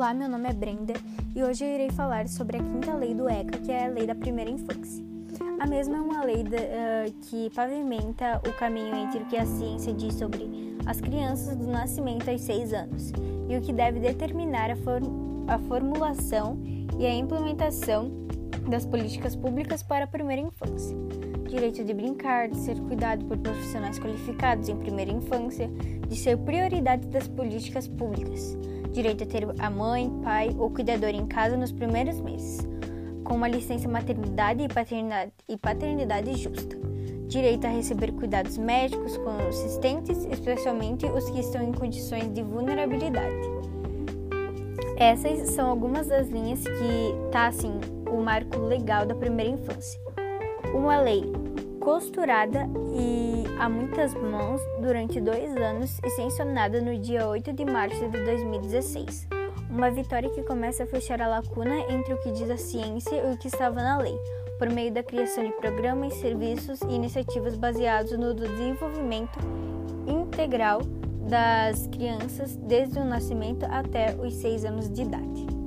Olá, meu nome é Brenda e hoje eu irei falar sobre a quinta lei do ECA, que é a lei da primeira infância. A mesma é uma lei uh, que pavimenta o caminho entre o que a ciência diz sobre as crianças do nascimento aos seis anos e o que deve determinar a, for a formulação e a implementação das políticas públicas para a primeira infância. Direito de brincar, de ser cuidado por profissionais qualificados em primeira infância, de ser prioridade das políticas públicas direito a ter a mãe, pai ou cuidador em casa nos primeiros meses, com uma licença maternidade e paternidade, e paternidade justa, direito a receber cuidados médicos consistentes, especialmente os que estão em condições de vulnerabilidade. Essas são algumas das linhas que tá assim o marco legal da primeira infância. Uma lei costurada e a muitas mãos durante dois anos e sancionada no dia 8 de março de 2016. Uma vitória que começa a fechar a lacuna entre o que diz a ciência e o que estava na lei, por meio da criação de programas, serviços e iniciativas baseados no desenvolvimento integral das crianças desde o nascimento até os seis anos de idade.